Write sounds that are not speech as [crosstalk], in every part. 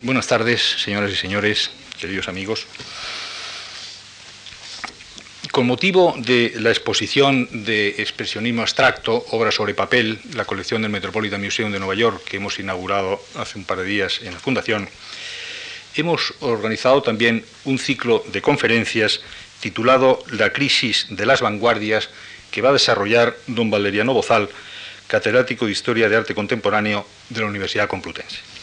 Buenas tardes, señoras y señores, queridos amigos. Con motivo de la exposición de expresionismo abstracto, obra sobre papel, la colección del Metropolitan Museum de Nueva York, que hemos inaugurado hace un par de días en la Fundación, hemos organizado también un ciclo de conferencias titulado La crisis de las vanguardias, que va a desarrollar don Valeriano Bozal, catedrático de Historia de Arte Contemporáneo de la Universidad Complutense.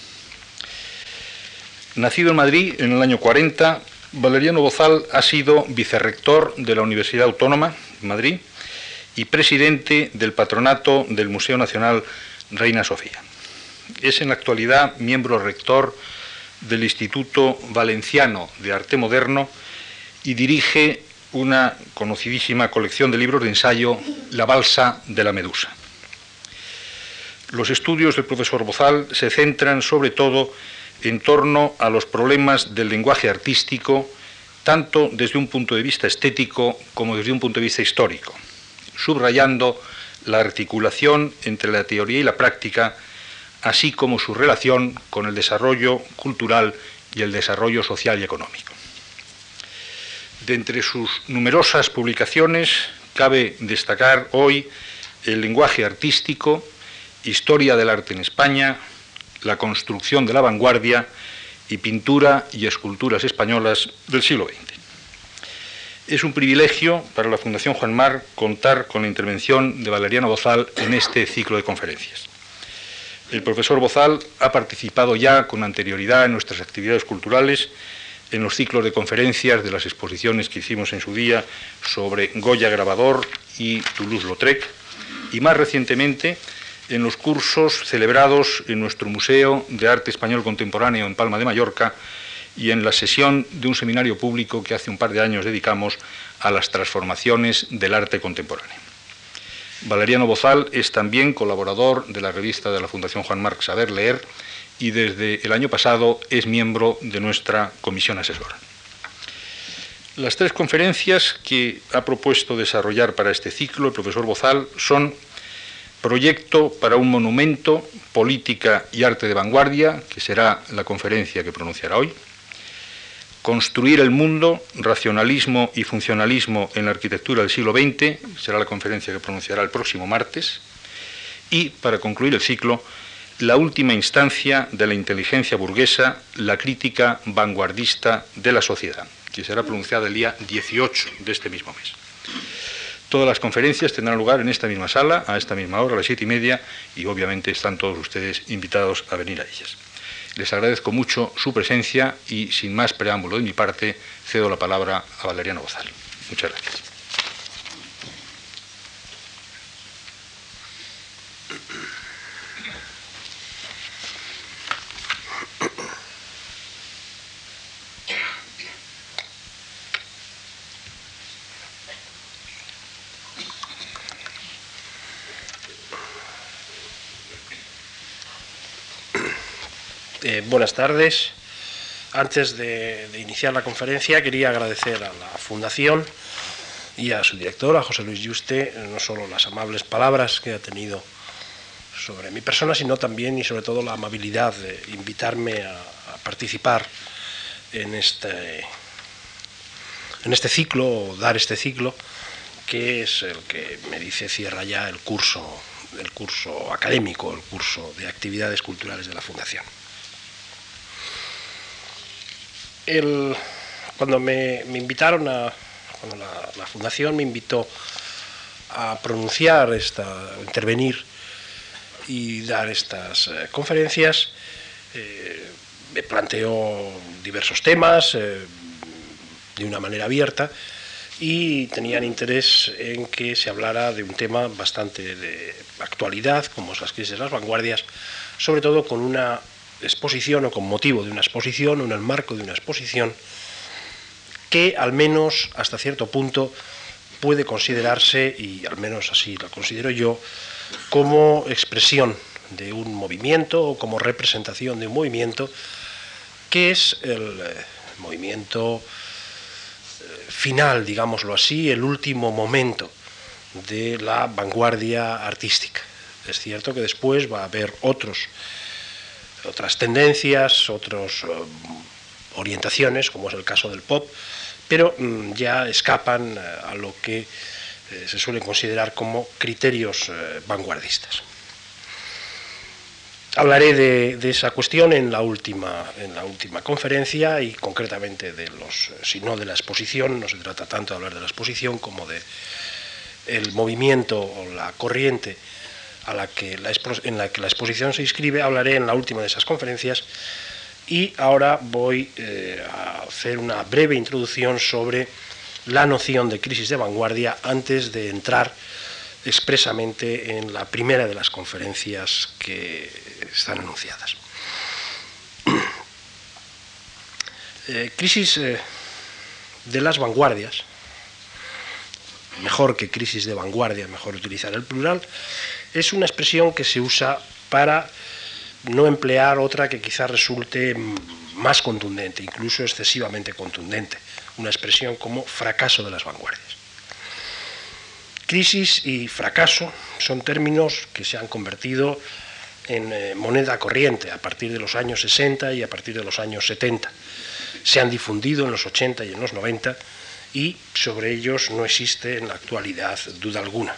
Nacido en Madrid en el año 40, Valeriano Bozal ha sido vicerrector de la Universidad Autónoma de Madrid y presidente del patronato del Museo Nacional Reina Sofía. Es en la actualidad miembro rector del Instituto Valenciano de Arte Moderno y dirige una conocidísima colección de libros de ensayo, La Balsa de la Medusa. Los estudios del profesor Bozal se centran sobre todo en torno a los problemas del lenguaje artístico, tanto desde un punto de vista estético como desde un punto de vista histórico, subrayando la articulación entre la teoría y la práctica, así como su relación con el desarrollo cultural y el desarrollo social y económico. De entre sus numerosas publicaciones cabe destacar hoy el lenguaje artístico, Historia del arte en España, La construcción de la vanguardia y Pintura y esculturas españolas del siglo XX. Es un privilegio para la Fundación Juan Mar contar con la intervención de Valeriano Bozal en este ciclo de conferencias. El profesor Bozal ha participado ya con anterioridad en nuestras actividades culturales, en los ciclos de conferencias de las exposiciones que hicimos en su día sobre Goya Grabador y Toulouse-Lautrec, y más recientemente en los cursos celebrados en nuestro Museo de Arte Español Contemporáneo en Palma de Mallorca y en la sesión de un seminario público que hace un par de años dedicamos a las transformaciones del arte contemporáneo. Valeriano Bozal es también colaborador de la revista de la Fundación Juan Marc Saber Leer y desde el año pasado es miembro de nuestra comisión asesora. Las tres conferencias que ha propuesto desarrollar para este ciclo el profesor Bozal son Proyecto para un monumento, política y arte de vanguardia, que será la conferencia que pronunciará hoy. Construir el mundo, racionalismo y funcionalismo en la arquitectura del siglo XX, será la conferencia que pronunciará el próximo martes. Y, para concluir el ciclo, la última instancia de la inteligencia burguesa, la crítica vanguardista de la sociedad, que será pronunciada el día 18 de este mismo mes. Todas las conferencias tendrán lugar en esta misma sala, a esta misma hora, a las siete y media, y obviamente están todos ustedes invitados a venir a ellas. Les agradezco mucho su presencia y, sin más preámbulo de mi parte, cedo la palabra a Valeriano Bozal. Muchas gracias. Eh, buenas tardes. Antes de, iniciar la conferencia quería agradecer a la Fundación y a su director, a José Luis Yuste, no solo las amables palabras que ha tenido sobre mi persona, sino también y sobre todo la amabilidad de invitarme a, participar en este, en este ciclo, o dar este ciclo, que es el que me dice cierra ya el curso, el curso académico, el curso de actividades culturales de la Fundación cuando me, invitaron a, cuando la, fundación me invitó a pronunciar esta, intervenir y dar estas eh, conferencias, eh, me planteó diversos temas eh, de una manera abierta y tenían interés en que se hablara de un tema bastante de actualidad, como es las crisis de las vanguardias, sobre todo con una exposición o con motivo de una exposición o en el marco de una exposición que al menos hasta cierto punto puede considerarse, y al menos así lo considero yo, como expresión de un movimiento o como representación de un movimiento que es el eh, movimiento eh, final, digámoslo así, el último momento de la vanguardia artística. Es cierto que después va a haber otros otras tendencias, otras eh, orientaciones, como es el caso del pop, pero mm, ya escapan a lo que se suele considerar como criterios vanguardistas. Hablaré de, esa cuestión en la, última, en la última conferencia y concretamente de los, si no de la exposición, no se trata tanto de hablar de la exposición como de el movimiento o la corriente a la que la, en la que la exposición se inscribe, hablaré en la última de esas conferencias y ahora voy eh, a hacer una breve introducción sobre la noción de crisis de vanguardia antes de entrar expresamente en la primera de las conferencias que están anunciadas. Eh, crisis eh, de las vanguardias, mejor que crisis de vanguardia, mejor utilizar el plural, es una expresión que se usa para no emplear otra que quizás resulte más contundente, incluso excesivamente contundente, una expresión como fracaso de las vanguardias. Crisis y fracaso son términos que se han convertido en eh, moneda corriente a partir de los años 60 y a partir de los años 70. Se han difundido en los 80 y en los 90 y sobre ellos no existe en la actualidad duda alguna.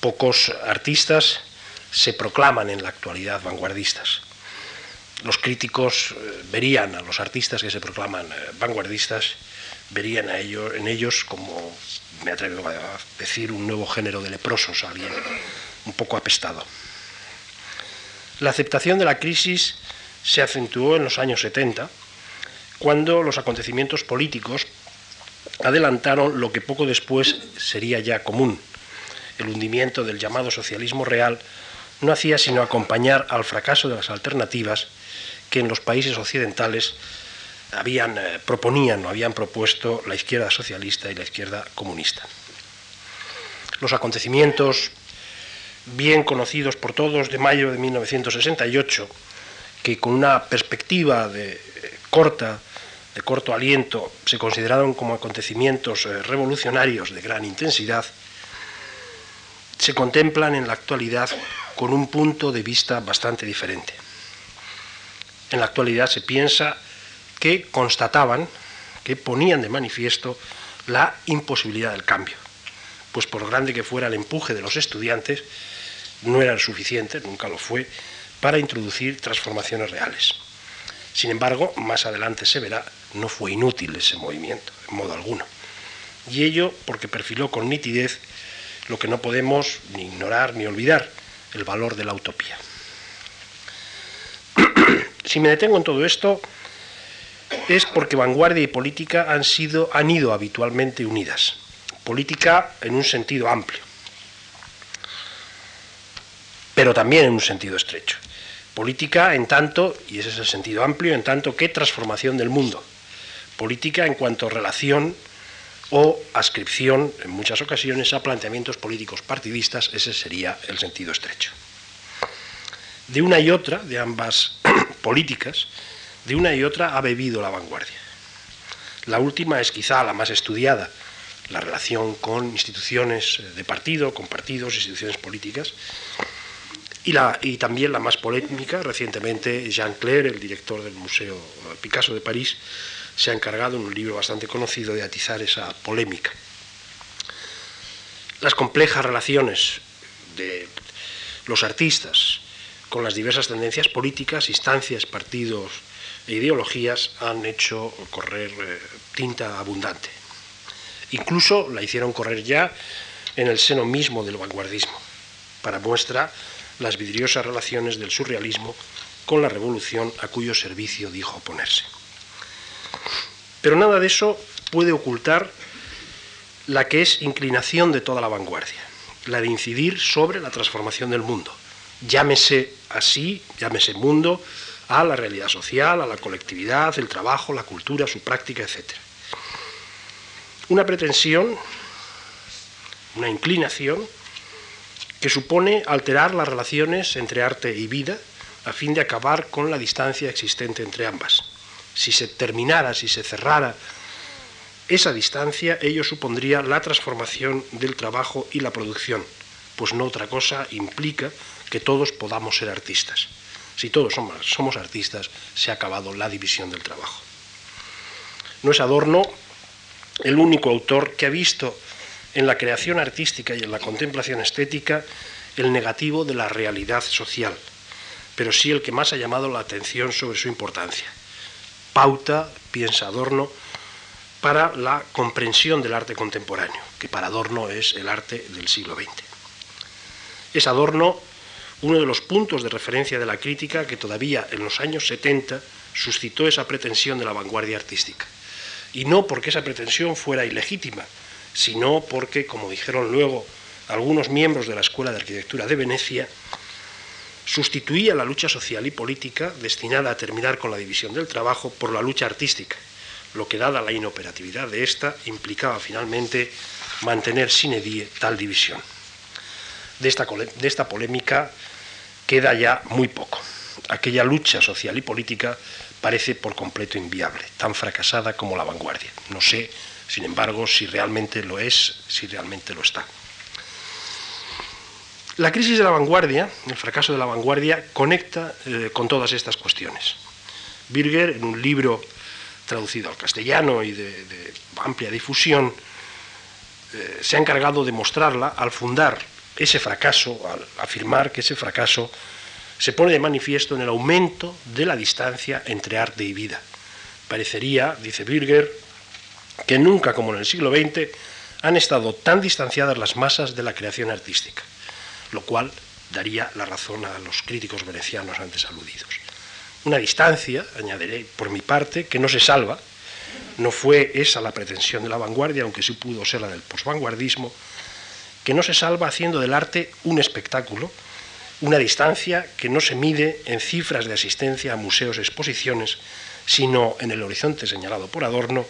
Pocos artistas se proclaman en la actualidad vanguardistas. Los críticos eh, verían a los artistas que se proclaman eh, vanguardistas, verían a ellos, en ellos como me atrevo a decir, un nuevo género de leprosos, alguien un poco apestado. La aceptación de la crisis se acentuó en los años 70, cuando los acontecimientos políticos adelantaron lo que poco después sería ya común. El hundimiento del llamado socialismo real no hacía sino acompañar al fracaso de las alternativas que en los países occidentales habían, eh, proponían o habían propuesto la izquierda socialista y la izquierda comunista. Los acontecimientos bien conocidos por todos de mayo de 1968, que con una perspectiva de eh, corta de corto aliento se consideraron como acontecimientos eh, revolucionarios de gran intensidad, se contemplan en la actualidad con un punto de vista bastante diferente. En la actualidad se piensa que constataban, que ponían de manifiesto la imposibilidad del cambio, pues por grande que fuera el empuje de los estudiantes, no era suficiente, nunca lo fue, para introducir transformaciones reales. Sin embargo, más adelante se verá, no fue inútil ese movimiento, en modo alguno. Y ello porque perfiló con nitidez lo que no podemos ni ignorar ni olvidar, el valor de la utopía. [clears throat] si me detengo en todo esto, es porque vanguardia y política han, sido, han ido habitualmente unidas. Política en un sentido amplio, pero también en un sentido estrecho. Política en tanto, y ese es el sentido amplio, en tanto que transformación del mundo. Política en cuanto relación o ascripción, en muchas ocasiones, a planteamientos políticos partidistas, ese sería el sentido estrecho. De una y otra, de ambas [clears throat] políticas, de una y otra ha bebido la vanguardia. La última es quizá la más estudiada, la relación con instituciones de partido, con partidos, instituciones políticas, y, la, y también la más polémica. Recientemente Jean Clair, el director del Museo Picasso de París, se ha encargado en un libro bastante conocido de atizar esa polémica. Las complejas relaciones de los artistas con las diversas tendencias políticas, instancias, partidos, e ideologías han hecho correr eh, tinta abundante. Incluso la hicieron correr ya en el seno mismo del vanguardismo, para muestra las vidriosas relaciones del surrealismo con la revolución a cuyo servicio dijo oponerse. Pero nada de eso puede ocultar la que es inclinación de toda la vanguardia, la de incidir sobre la transformación del mundo. Llámese así, llámese mundo, a la realidad social, a la colectividad, el trabajo, la cultura, su práctica, etc. Una pretensión, una inclinación que supone alterar las relaciones entre arte y vida a fin de acabar con la distancia existente entre ambas. Si se terminara, si se cerrara esa distancia, ello supondría la transformación del trabajo y la producción, pues no otra cosa implica que todos podamos ser artistas si todos somos, somos artistas, se ha acabado la división del trabajo. No es Adorno el único autor que ha visto en la creación artística y en la contemplación estética el negativo de la realidad social, pero sí el que más ha llamado la atención sobre su importancia. Pauta, piensa Adorno, para la comprensión del arte contemporáneo, que para Adorno es el arte del siglo XX. Es Adorno uno de los puntos de referencia de la crítica que todavía en los años 70 suscitó esa pretensión de la vanguardia artística. Y no porque esa pretensión fuera ilegítima, sino porque, como dijeron luego algunos miembros de la Escuela de Arquitectura de Venecia, sustituía la lucha social y política destinada a terminar con la división del trabajo por la lucha artística, lo que dada la inoperatividad de esta implicaba finalmente mantener sin edie tal división. De esta, de esta polémica queda ya muy poco. Aquella lucha social y política parece por completo inviable, tan fracasada como la vanguardia. No sé, sin embargo, si realmente lo es, si realmente lo está. La crisis de la vanguardia, el fracaso de la vanguardia, conecta eh, con todas estas cuestiones. Birger, en un libro traducido al castellano y de, amplia difusión, eh, se ha encargado de mostrarla al fundar ese fracaso, al afirmar que ese fracaso se pone de manifiesto en el aumento de la distancia entre arte y vida. Parecería, dice Birger, que nunca como en el siglo XX han estado tan distanciadas las masas de la creación artística, lo cual daría la razón a los críticos venecianos antes aludidos. Una distancia, añadiré por mi parte, que no se salva, no fue esa la pretensión de la vanguardia, aunque sí pudo ser la del posvanguardismo, que no se salva haciendo del arte un espectáculo, una distancia que no se mide en cifras de asistencia a museos exposiciones, sino en el horizonte señalado por Adorno,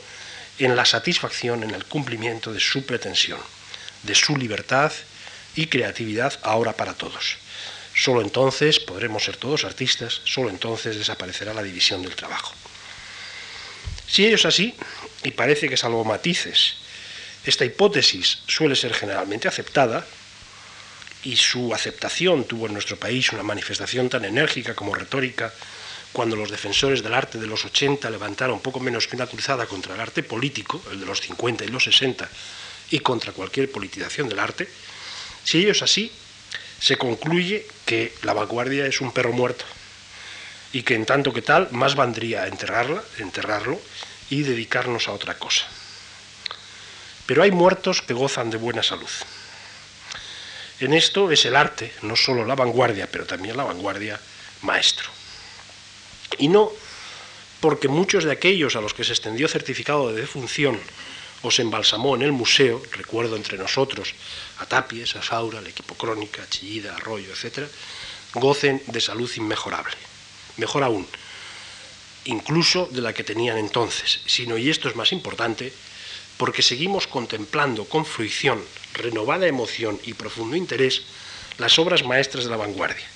en la satisfacción en el cumplimiento de su pretensión, de su libertad y creatividad ahora para todos. Solo entonces podremos ser todos artistas, solo entonces desaparecerá la división del trabajo. Si ello es así, y parece que salvo matices esta hipótesis suele ser generalmente aceptada y su aceptación tuvo en nuestro país una manifestación tan enérgica como retórica cuando los defensores del arte de los 80 levantaron poco menos que una cruzada contra el arte político, el de los 50 y los 60, y contra cualquier politización del arte, si ello es así, se concluye que la vanguardia es un perro muerto y que en tanto que tal más valdría enterrarla, enterrarlo y dedicarnos a otra cosa. Pero hay muertos que gozan de buena salud. En esto es el arte, no solo la vanguardia, pero también la vanguardia maestro. Y no porque muchos de aquellos a los que se extendió certificado de defunción o se embalsamó en el museo, recuerdo entre nosotros a Tapies, a Saura, al equipo Crónica, a Chillida, Arroyo, etc., gocen de salud inmejorable. Mejor aún, incluso de la que tenían entonces, sino, y esto es más importante, porque seguimos contemplando con fruición, renovada emoción y profundo interés las obras maestras de la vanguardia.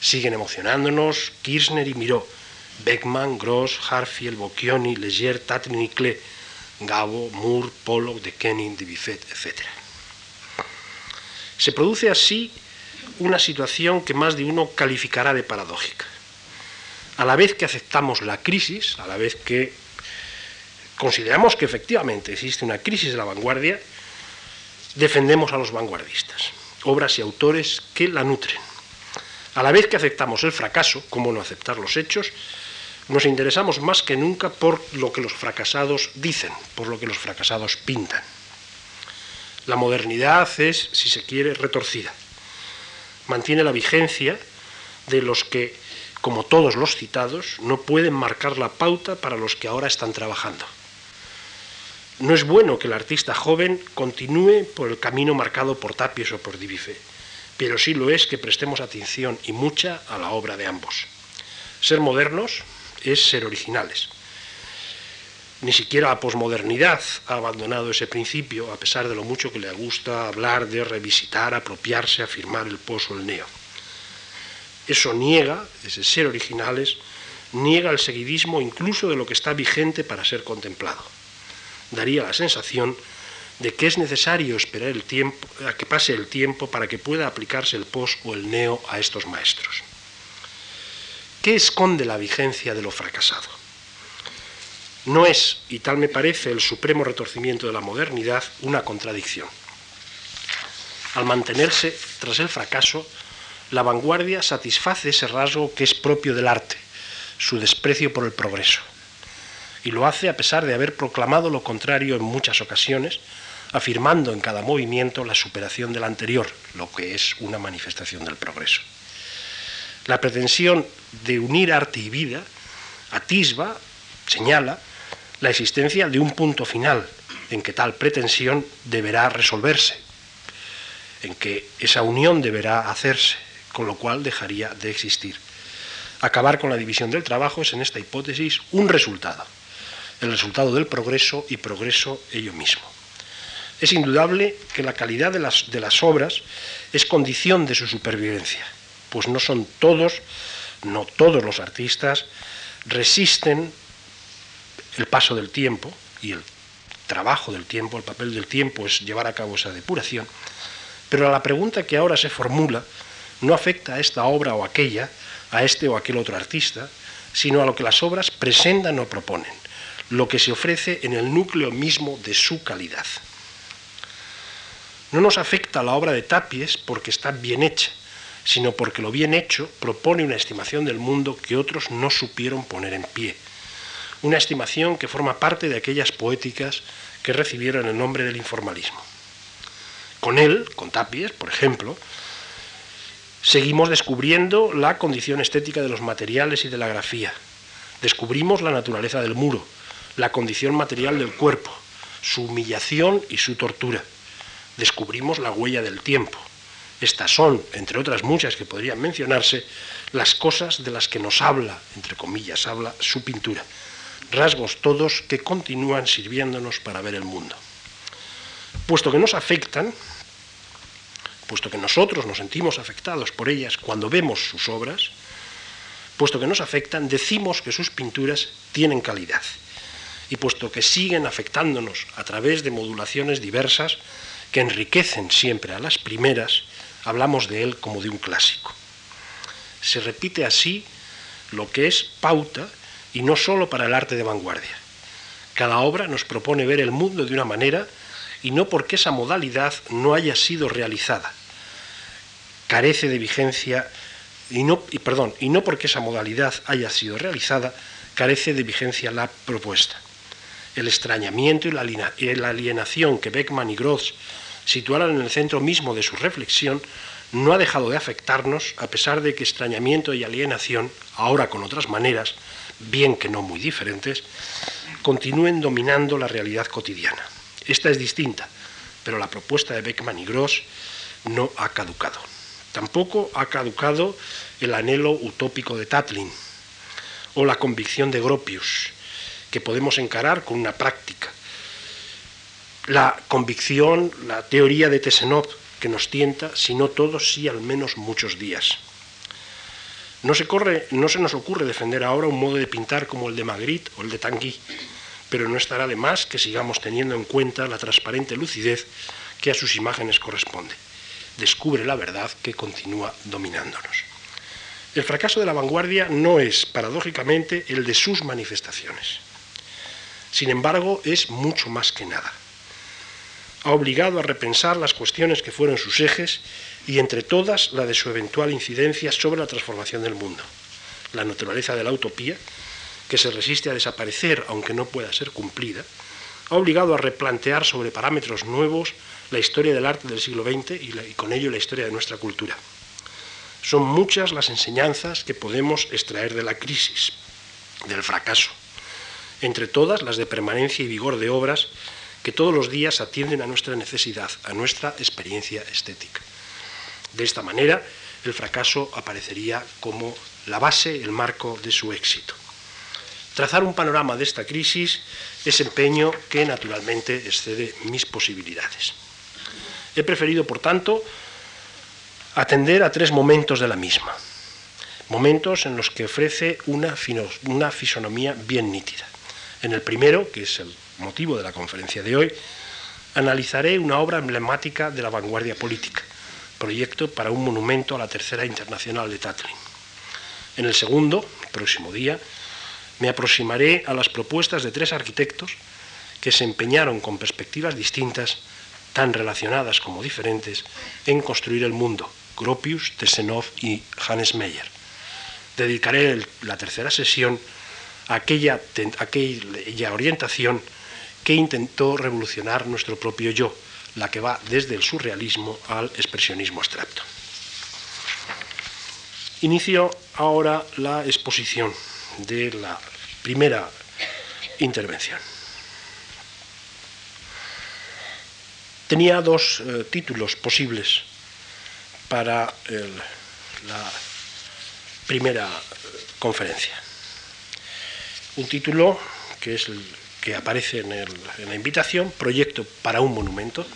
Siguen emocionándonos Kirchner y Miró, Beckman, Gross, Harfield, Bocchioni, Leger, Tatlin y Klee, Gabo, Moore, Pollock, de Kenning, de Buffet, etc. Se produce así una situación que más de uno calificará de paradójica. A la vez que aceptamos la crisis, a la vez que consideramos que efectivamente existe una crisis de la vanguardia, defendemos a los vanguardistas, obras y autores que la nutren. A la vez que aceptamos el fracaso, como no aceptar los hechos, nos interesamos más que nunca por lo que los fracasados dicen, por lo que los fracasados pintan. La modernidad es, si se quiere, retorcida. Mantiene la vigencia de los que, como todos los citados, no pueden marcar la pauta para los que ahora están trabajando. No es bueno que el artista joven continúe por el camino marcado por Tapies o por Divife, pero sí lo es que prestemos atención y mucha a la obra de ambos. Ser modernos es ser originales. Ni siquiera la posmodernidad ha abandonado ese principio, a pesar de lo mucho que le gusta hablar de revisitar, apropiarse, afirmar el pos o el neo. Eso niega, ese ser originales, niega el seguidismo incluso de lo que está vigente para ser contemplado daría la sensación de que es necesario esperar el tiempo, a que pase el tiempo para que pueda aplicarse el pos o el neo a estos maestros. ¿Qué esconde la vigencia de lo fracasado? No es, y tal me parece, el supremo retorcimiento de la modernidad una contradicción. Al mantenerse tras el fracaso, la vanguardia satisface ese rasgo que es propio del arte, su desprecio por el progreso. Y lo hace a pesar de haber proclamado lo contrario en muchas ocasiones, afirmando en cada movimiento la superación del anterior, lo que es una manifestación del progreso. La pretensión de unir arte y vida atisba, señala, la existencia de un punto final en que tal pretensión deberá resolverse, en que esa unión deberá hacerse, con lo cual dejaría de existir. Acabar con la división del trabajo es en esta hipótesis un resultado, el resultado del progreso y progreso ello mismo. Es indudable que la calidad de las, de las obras es condición de su supervivencia, pues no son todos, no todos los artistas resisten el paso del tiempo y el trabajo del tiempo, el papel del tiempo es llevar a cabo esa depuración, pero la pregunta que ahora se formula no afecta a esta obra o aquella, a este o aquel otro artista, sino a lo que las obras presentan o proponen, lo que se ofrece en el núcleo mismo de su calidad. No nos afecta la obra de Tapies porque está bien hecha, sino porque lo bien hecho propone una estimación del mundo que otros no supieron poner en pie. Una estimación que forma parte de aquellas poéticas que recibieron el nombre del informalismo. Con él, con Tapies, por ejemplo, seguimos descubriendo la condición estética de los materiales y de la grafía. Descubrimos la naturaleza del muro, la condición material del cuerpo, su humillación y su tortura. Descubrimos la huella del tiempo. Estas son, entre otras muchas que podrían mencionarse, las cosas de las que nos habla, entre comillas, habla su pintura. Rasgos todos que continúan sirviéndonos para ver el mundo. Puesto que nos afectan, puesto que nosotros nos sentimos afectados por ellas cuando vemos sus obras, puesto que nos afectan, decimos que sus pinturas tienen calidad. Y puesto que siguen afectándonos a través de modulaciones diversas que enriquecen siempre a las primeras, hablamos de él como de un clásico. Se repite así lo que es pauta y no solo para el arte de vanguardia. Cada obra nos propone ver el mundo de una manera y no porque esa modalidad no haya sido realizada, carece de vigencia y no, y, perdón, y no porque esa modalidad haya sido realizada, carece de vigencia la propuesta. El extrañamiento y la alienación que Beckman y Gross situaron en el centro mismo de su reflexión no ha dejado de afectarnos, a pesar de que extrañamiento y alienación, ahora con otras maneras, bien que no muy diferentes, continúen dominando la realidad cotidiana. Esta es distinta, pero la propuesta de Beckman y Gross no ha caducado. Tampoco ha caducado el anhelo utópico de Tatlin o la convicción de Gropius, que podemos encarar con una práctica. La convicción, la teoría de Tesenov, que nos tienta, si no todos, sí al menos muchos días. No se, corre, no se nos ocurre defender ahora un modo de pintar como el de Magritte o el de Tanguy, pero no estará de más que sigamos teniendo en cuenta la transparente lucidez que a sus imágenes corresponde descubre la verdad que continúa dominándonos. El fracaso de la vanguardia no es, paradójicamente, el de sus manifestaciones. Sin embargo, es mucho más que nada. Ha obligado a repensar las cuestiones que fueron sus ejes y entre todas la de su eventual incidencia sobre la transformación del mundo. La naturaleza de la utopía, que se resiste a desaparecer aunque no pueda ser cumplida, ha obligado a replantear sobre parámetros nuevos la historia del arte del siglo XX y, con ello la historia de nuestra cultura. Son muchas las enseñanzas que podemos extraer de la crisis, del fracaso, entre todas las de permanencia y vigor de obras que todos los días atienden a nuestra necesidad, a nuestra experiencia estética. De esta manera, el fracaso aparecería como la base, el marco de su éxito. Trazar un panorama de esta crisis es empeño que naturalmente excede mis posibilidades. He preferido, por tanto, atender a tres momentos de la misma. Momentos en los que ofrece una, una fisonomía bien nítida. En el primero, que es el motivo de la conferencia de hoy, analizaré una obra emblemática de la vanguardia política, proyecto para un monumento a la Tercera Internacional de Tatlin. En el segundo, próximo día, me aproximaré a las propuestas de tres arquitectos que se empeñaron con perspectivas distintas, tan relacionadas como diferentes, en construir el mundo, Gropius, Tessenov y Hannes Meyer. Dedicaré la tercera sesión a aquella, aquella orientación que intentó revolucionar nuestro propio yo, la que va desde el surrealismo al expresionismo abstracto. Inicio ahora la exposición de la primera intervención. Tenía dos eh, títulos posibles para la primera eh, conferencia. Un título que es el que aparece en, la invitación, Proyecto para un monumento.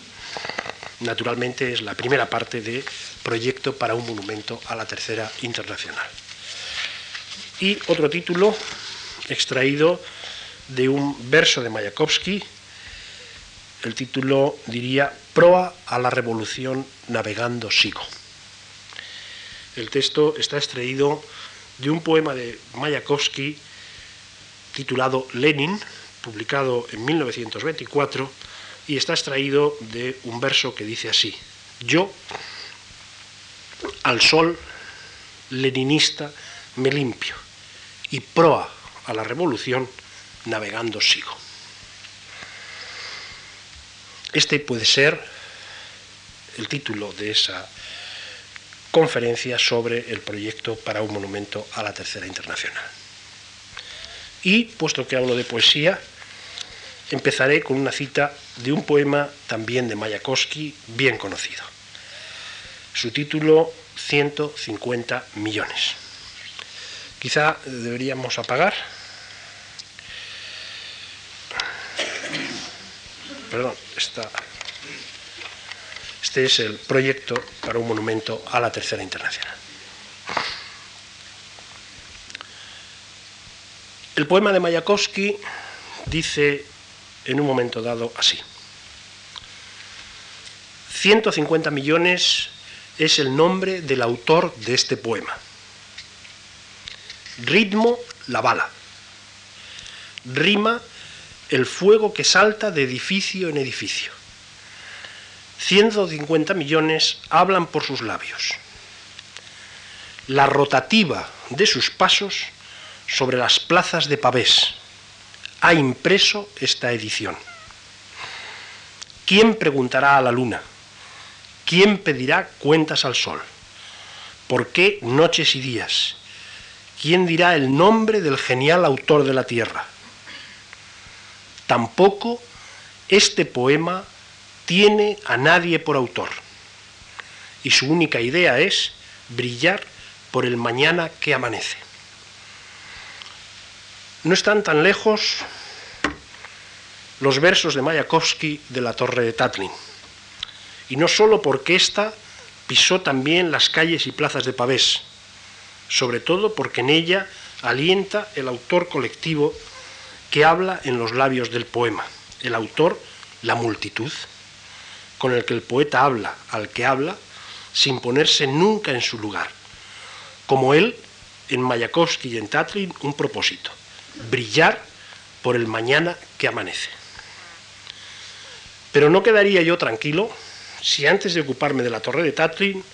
Naturalmente es la primera parte de Proyecto para un monumento a la Tercera Internacional. Y otro título extraído de un verso de Mayakovsky, el título diría Proa a la revolución navegando sigo. El texto está extraído de un poema de Mayakovsky titulado Lenin, publicado en 1924, y está extraído de un verso que dice así, yo, al sol leninista, me limpio, y proa a la revolución, navegando sigo. Este puede ser el título de esa conferencia sobre el proyecto para un monumento a la Tercera Internacional. Y, puesto que hablo de poesía, empezaré con una cita de un poema también de Mayakovsky, bien conocido. Su título, 150 millones. Quizá deberíamos apagar. Perdón, este es el proyecto para un monumento a la Tercera Internacional. El poema de Mayakovsky dice en un momento dado así. 150 millones es el nombre del autor de este poema. Ritmo, la bala. Rima, el fuego que salta de edificio en edificio. 150 millones hablan por sus labios. La rotativa de sus pasos sobre las plazas de pavés ha impreso esta edición. ¿Quién preguntará a la luna? ¿Quién pedirá cuentas al sol? ¿Por qué noches y días? ¿Quién dirá el nombre del genial autor de la tierra? Tampoco este poema tiene a nadie por autor, y su única idea es brillar por el mañana que amanece. No están tan lejos los versos de Mayakovsky de la Torre de Tatlin, y no solo porque ésta pisó también las calles y plazas de Pavés, sobre todo porque en ella alienta el autor colectivo que habla en los labios del poema, el autor, la multitud, con el que el poeta habla al que habla sin ponerse nunca en su lugar, como él en Mayakovsky y en Tatlin un propósito, brillar por el mañana que amanece. Pero no quedaría yo tranquilo si antes de ocuparme de la torre de Tatlin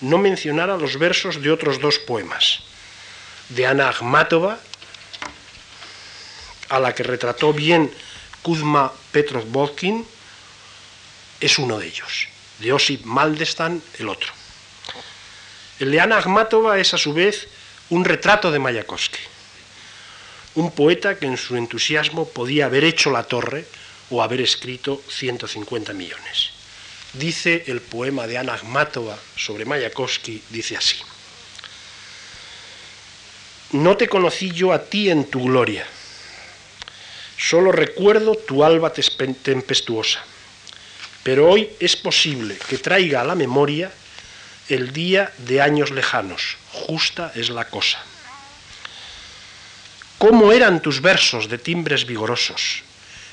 no mencionara los versos de otros dos poemas, de Ana Akhmatova, a la que retrató bien Kuzma Petrov Volkin, es uno de ellos, de Osip Maldestan el otro. El de Ana Akhmatova es a su vez un retrato de Mayakovsky, un poeta que en su entusiasmo podía haber hecho la torre o haber escrito 150 millones dice el poema de Ana Akhmatova sobre Mayakovsky, dice así. No te conocí yo a ti en tu gloria, solo recuerdo tu alba tempestuosa, pero hoy es posible que traiga a la memoria el día de años lejanos, justa es la cosa. ¿Cómo eran tus versos de timbres vigorosos,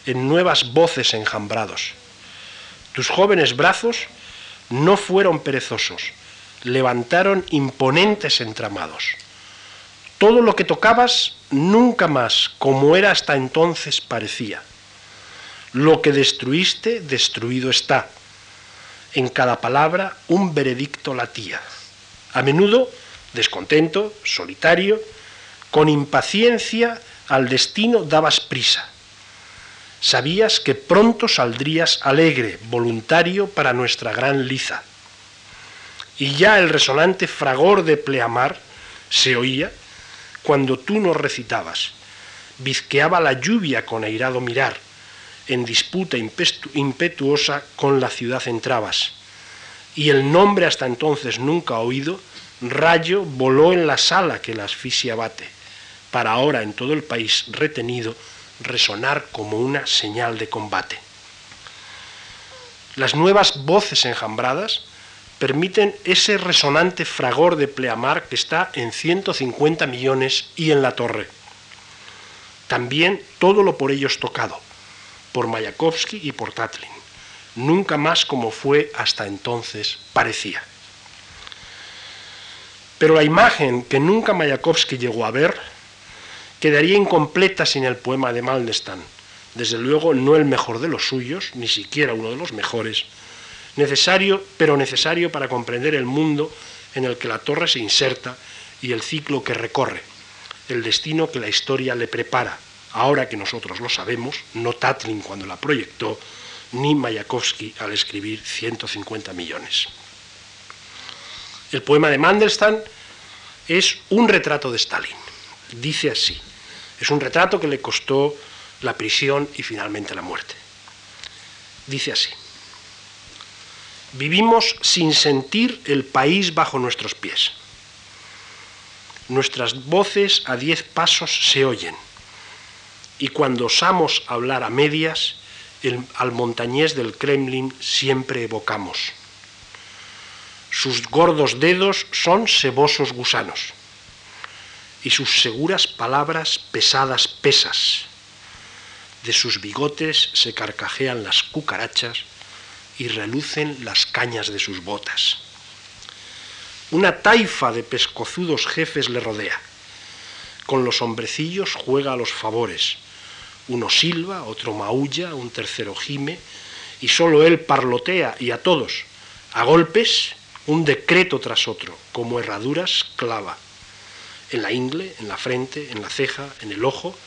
en nuevas voces enjambrados? Tus jóvenes brazos no fueron perezosos, levantaron imponentes entramados. Todo lo que tocabas nunca más, como era hasta entonces, parecía. Lo que destruiste, destruido está. En cada palabra un veredicto latía. A menudo descontento, solitario, con impaciencia al destino dabas prisa. Sabías que pronto saldrías alegre, voluntario para nuestra gran liza. Y ya el resonante fragor de pleamar se oía cuando tú nos recitabas. Vizqueaba la lluvia con airado mirar en disputa impetuosa con la ciudad entrabas. Y el nombre hasta entonces nunca oído, rayo voló en la sala que la asfixia bate, para ahora en todo el país retenido resonar como una señal de combate. Las nuevas voces enjambradas permiten ese resonante fragor de pleamar que está en 150 millones y en la torre. También todo lo por ellos tocado, por Mayakovsky y por Tatlin. Nunca más como fue hasta entonces parecía. Pero la imagen que nunca Mayakovsky llegó a ver quedaría incompleta sin el poema de Maldestan. Desde luego no el mejor de los suyos, ni siquiera uno de los mejores, necesario, pero necesario para comprender el mundo en el que la torre se inserta y el ciclo que recorre, el destino que la historia le prepara, ahora que nosotros lo sabemos, no Tatlin cuando la proyectó, ni Mayakovsky al escribir 150 millones. El poema de Mandelstam es un retrato de Stalin. Dice así. Es un retrato que le costó la prisión y finalmente la muerte. Dice así. Vivimos sin sentir el país bajo nuestros pies. Nuestras voces a diez pasos se oyen y cuando osamos hablar a medias, al montañés del Kremlin siempre evocamos. Sus gordos dedos son sebosos gusanos y sus seguras palabras pesadas pesas. De sus bigotes se carcajean las cucarachas y relucen las cañas de sus botas. Una taifa de pescozudos jefes le rodea. Con los hombrecillos juega a los favores uno silba, otro maulla, un tercero gime, y solo él parlotea y a todos, a golpes, un decreto tras otro, como herraduras clava, en la ingle, en la frente, en la ceja, en el ojo,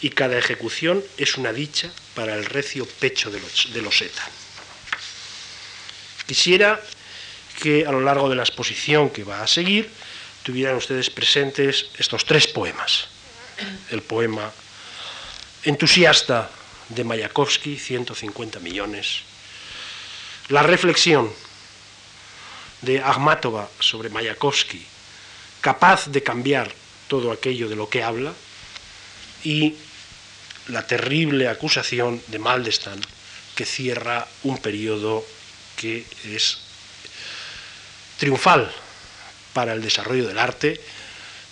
y cada ejecución es una dicha para el recio pecho de los, de. Quisiera que a lo largo de la exposición que va a seguir tuvieran ustedes presentes estos tres poemas. El poema entusiasta de Mayakovsky, 150 millones. La reflexión de Akhmatova sobre Mayakovsky, capaz de cambiar todo aquello de lo que habla, y la terrible acusación de Maldestan, que cierra un periodo que es triunfal para el desarrollo del arte,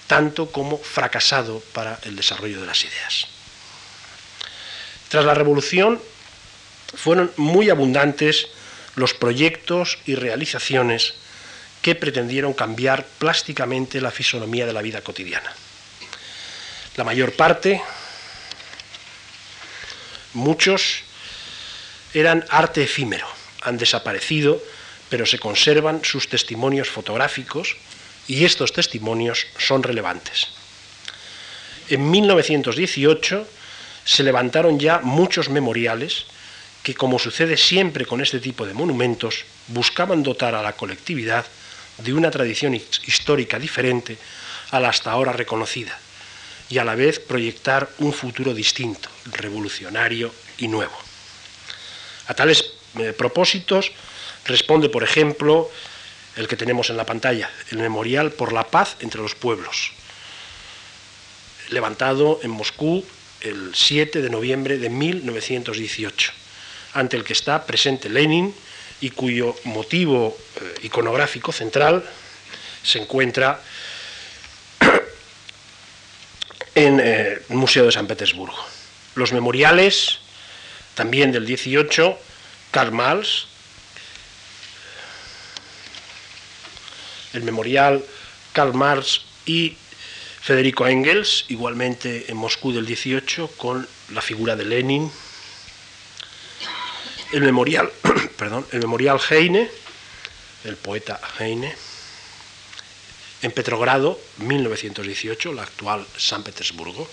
tanto como fracasado para el desarrollo de las ideas. Tras la revolución fueron muy abundantes los proyectos y realizaciones que pretendieron cambiar plásticamente la fisonomía de la vida cotidiana. La mayor parte, muchos, eran arte efímero, han desaparecido, pero se conservan sus testimonios fotográficos y estos testimonios son relevantes. En 1918 se levantaron ya muchos memoriales que, como sucede siempre con este tipo de monumentos, buscaban dotar a la colectividad de una tradición histórica diferente a la hasta ahora reconocida y a la vez proyectar un futuro distinto, revolucionario y nuevo. A tales eh, propósitos responde, por ejemplo, el que tenemos en la pantalla, el Memorial por la Paz entre los Pueblos, levantado en Moscú el 7 de noviembre de 1918, ante el que está presente Lenin y cuyo motivo eh, iconográfico central se encuentra [clears throat] en eh, el Museo de San Petersburgo. Los memoriales, también del 18, Karl Marx, el memorial Karl Marx y Federico Engels, igualmente en Moscú del 18, con la figura de Lenin. El memorial, [clears throat] perdón, el memorial Heine, el poeta Heine, en Petrogrado, 1918, la actual San Petersburgo.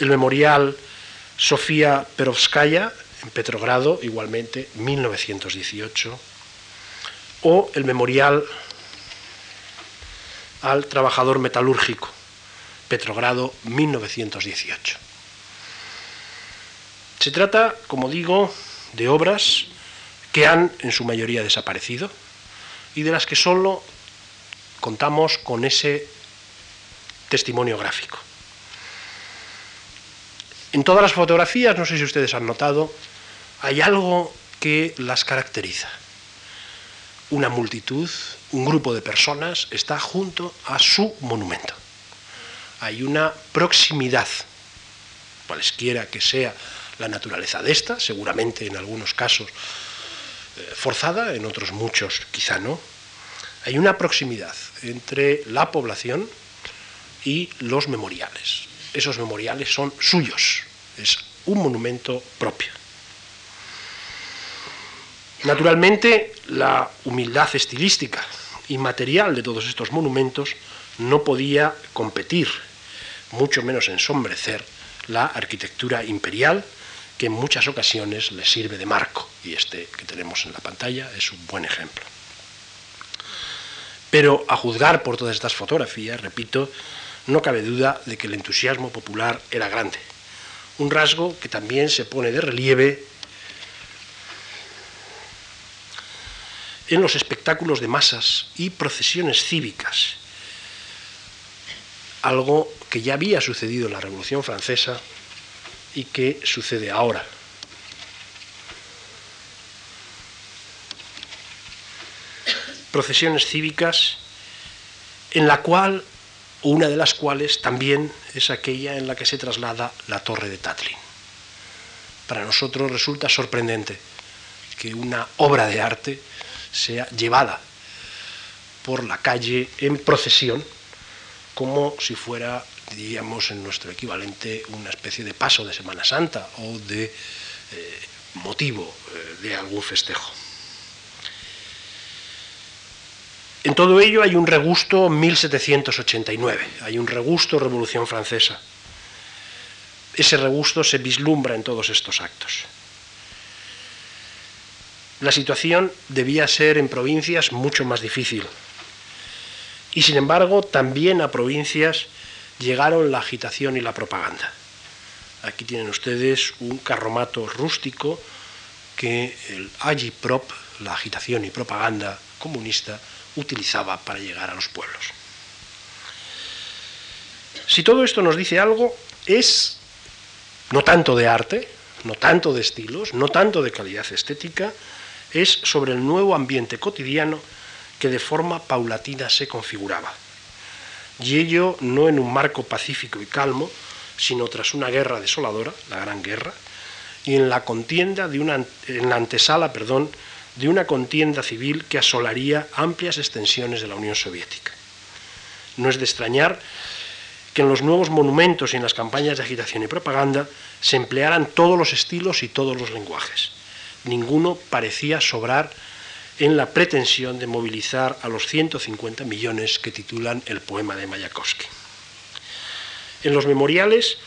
El memorial Sofía Perovskaya, en Petrogrado, igualmente, 1918. O el memorial al trabajador metalúrgico, Petrogrado, 1918. Se trata, como digo, de obras que han en su mayoría desaparecido y de las que solo contamos con ese testimonio gráfico. En todas las fotografías, no sé si ustedes han notado, hay algo que las caracteriza. Una multitud, un grupo de personas está junto a su monumento. Hay una proximidad, cualesquiera que sea la naturaleza de esta, seguramente en algunos casos eh, forzada, en otros muchos quizá no. Hay una proximidad entre la población y los memoriales. Esos memoriales son suyos, es un monumento propio. Naturalmente, la humildad estilística y material de todos estos monumentos no podía competir, mucho menos ensombrecer, la arquitectura imperial que en muchas ocasiones le sirve de marco, y este que tenemos en la pantalla es un buen ejemplo. Pero a juzgar por todas estas fotografías, repito, no cabe duda de que el entusiasmo popular era grande, un rasgo que también se pone de relieve en los espectáculos de masas y procesiones cívicas, algo que ya había sucedido en la Revolución Francesa y que sucede ahora. Procesiones cívicas en la cual, una de las cuales también es aquella en la que se traslada la torre de Tatlin. Para nosotros resulta sorprendente que una obra de arte sea llevada por la calle en procesión como si fuera diríamos en nuestro equivalente, una especie de paso de Semana Santa o de eh, motivo eh, de algún festejo. En todo ello hay un regusto 1789, hay un regusto Revolución Francesa. Ese regusto se vislumbra en todos estos actos. La situación debía ser en provincias mucho más difícil. Y sin embargo, también a provincias llegaron la agitación y la propaganda. Aquí tienen ustedes un carromato rústico que el Agiprop, la agitación y propaganda comunista, utilizaba para llegar a los pueblos. Si todo esto nos dice algo, es no tanto de arte, no tanto de estilos, no tanto de calidad estética, es sobre el nuevo ambiente cotidiano que de forma paulatina se configuraba y ello no en un marco pacífico y calmo, sino tras una guerra desoladora, la Gran Guerra, y en la contienda de una, en la antesala, perdón, de una contienda civil que asolaría amplias extensiones de la Unión Soviética. No es de extrañar que en los nuevos monumentos y en las campañas de agitación y propaganda se emplearan todos los estilos y todos los lenguajes. Ninguno parecía sobrar en la pretensión de movilizar a los 150 millones que titulan el poema de Mayakovsky. En los memoriales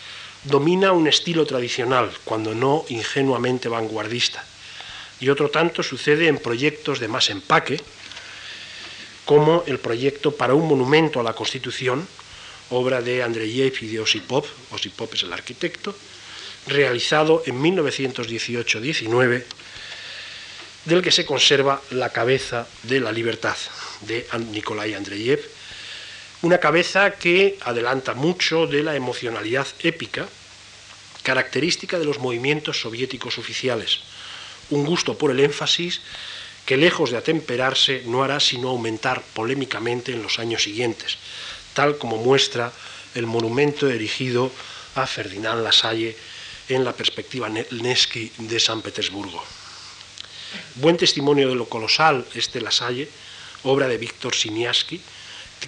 domina un estilo tradicional, cuando no ingenuamente vanguardista, y otro tanto sucede en proyectos de más empaque, como el proyecto para un monumento a la Constitución, obra de Andreyev y de Osipov, Osipov es el arquitecto, realizado en 1918-19 del que se conserva la cabeza de la libertad de Nikolai Andreyev, una cabeza que adelanta mucho de la emocionalidad épica, característica de los movimientos soviéticos oficiales, un gusto por el énfasis que lejos de atemperarse no hará sino aumentar polémicamente en los años siguientes, tal como muestra el monumento erigido a Ferdinand Lasalle en la perspectiva Nevsky de San Petersburgo. Buen testimonio de lo colosal este Lasalle, obra de Víctor Siniaski,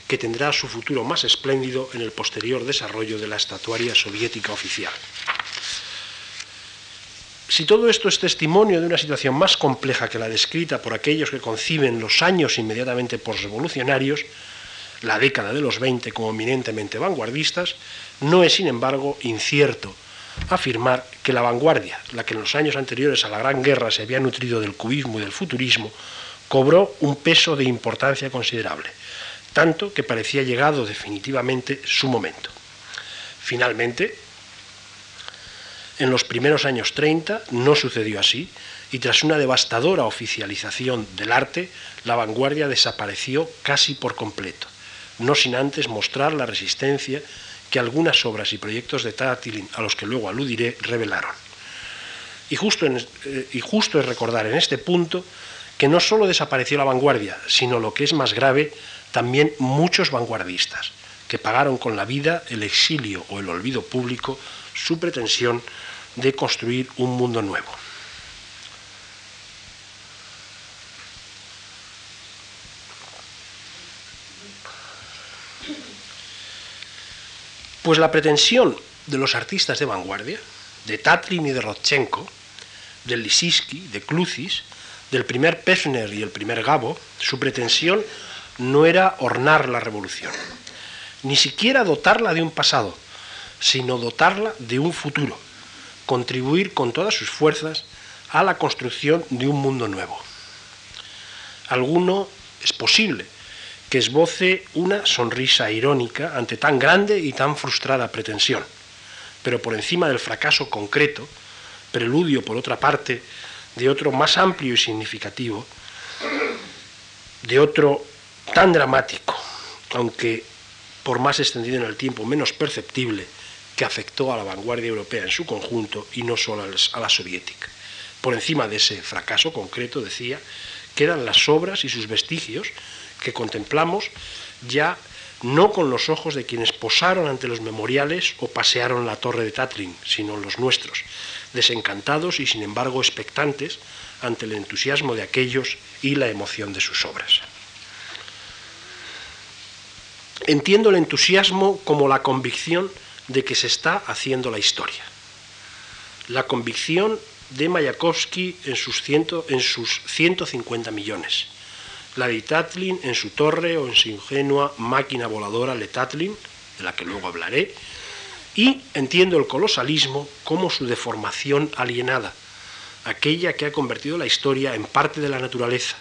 que tendrá su futuro más espléndido en el posterior desarrollo de la estatuaria soviética oficial. Si todo esto es testimonio de una situación más compleja que la descrita por aquellos que conciben los años inmediatamente postrevolucionarios, la década de los 20 como eminentemente vanguardistas, no es sin embargo incierto afirmar que la vanguardia, la que en los años anteriores a la Gran Guerra se había nutrido del cubismo y del futurismo, cobró un peso de importancia considerable, tanto que parecía llegado definitivamente su momento. Finalmente, en los primeros años 30 no sucedió así y tras una devastadora oficialización del arte, la vanguardia desapareció casi por completo, no sin antes mostrar la resistencia que algunas obras y proyectos de Tatilin, a los que luego aludiré, revelaron. Y justo, eh, y justo es recordar en este punto que no solo desapareció la vanguardia, sino lo que es más grave, también muchos vanguardistas, que pagaron con la vida el exilio o el olvido público su pretensión de construir un mundo nuevo. Pues la pretensión de los artistas de vanguardia, de Tatlin y de Rodchenko, de Lisiski, de Clucis, del primer Pesner y el primer Gabo, su pretensión no era ornar la revolución, ni siquiera dotarla de un pasado, sino dotarla de un futuro, contribuir con todas sus fuerzas a la construcción de un mundo nuevo. Alguno es posible que esboce una sonrisa irónica ante tan grande y tan frustrada pretensión. Pero por encima del fracaso concreto, preludio por otra parte de otro más amplio y significativo, de otro tan dramático, aunque por más extendido en el tiempo, menos perceptible, que afectó a la vanguardia europea en su conjunto y no solo a la soviética. Por encima de ese fracaso concreto, decía, quedan las obras y sus vestigios que contemplamos ya no con los ojos de quienes posaron ante los memoriales o pasearon la torre de Tatlin, sino los nuestros, desencantados y sin embargo expectantes ante el entusiasmo de aquellos y la emoción de sus obras. Entiendo el entusiasmo como la convicción de que se está haciendo la historia. La convicción de Mayakovsky en sus, en sus 150 millones la de Tatlin en su torre o en su ingenua máquina voladora Le Tatlin, de la que luego hablaré, y entiendo el colosalismo como su deformación alienada, aquella que ha convertido la historia en parte de la naturaleza,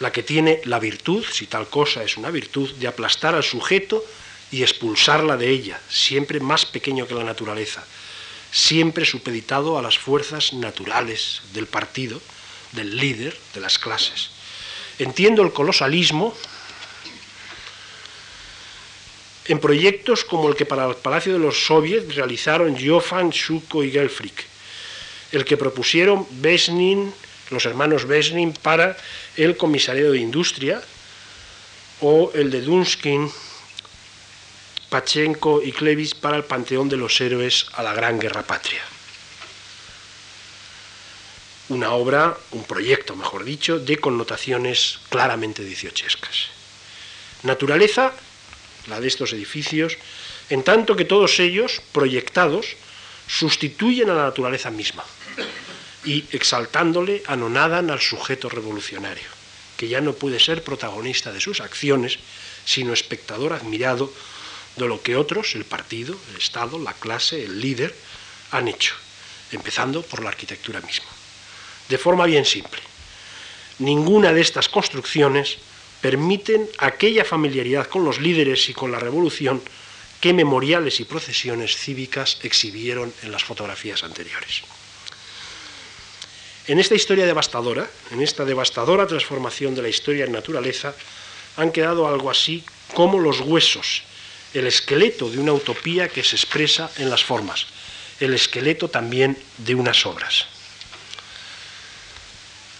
la que tiene la virtud, si tal cosa es una virtud, de aplastar al sujeto y expulsarla de ella, siempre más pequeño que la naturaleza, siempre supeditado a las fuerzas naturales del partido, del líder, de las clases. Entiendo el colosalismo en proyectos como el que para el Palacio de los Soviets realizaron Joffan, Shuko y Gelfrick, el que propusieron Besnin, los hermanos Besnin, para el Comisariado de Industria, o el de Dunskin, Pachenko y Klevis para el Panteón de los Héroes a la Gran Guerra Patria una obra, un proyecto, mejor dicho, de connotaciones claramente dieciochescas. Naturaleza, la de estos edificios, en tanto que todos ellos, proyectados, sustituyen a la naturaleza misma y, exaltándole, anonadan al sujeto revolucionario, que ya no puede ser protagonista de sus acciones, sino espectador admirado de lo que otros, el partido, el Estado, la clase, el líder, han hecho, empezando por la arquitectura misma de forma bien simple. Ninguna de estas construcciones permiten aquella familiaridad con los líderes y con la revolución que memoriales y procesiones cívicas exhibieron en las fotografías anteriores. En esta historia devastadora, en esta devastadora transformación de la historia en naturaleza, han quedado algo así como los huesos, el esqueleto de una utopía que se expresa en las formas, el esqueleto también de unas obras.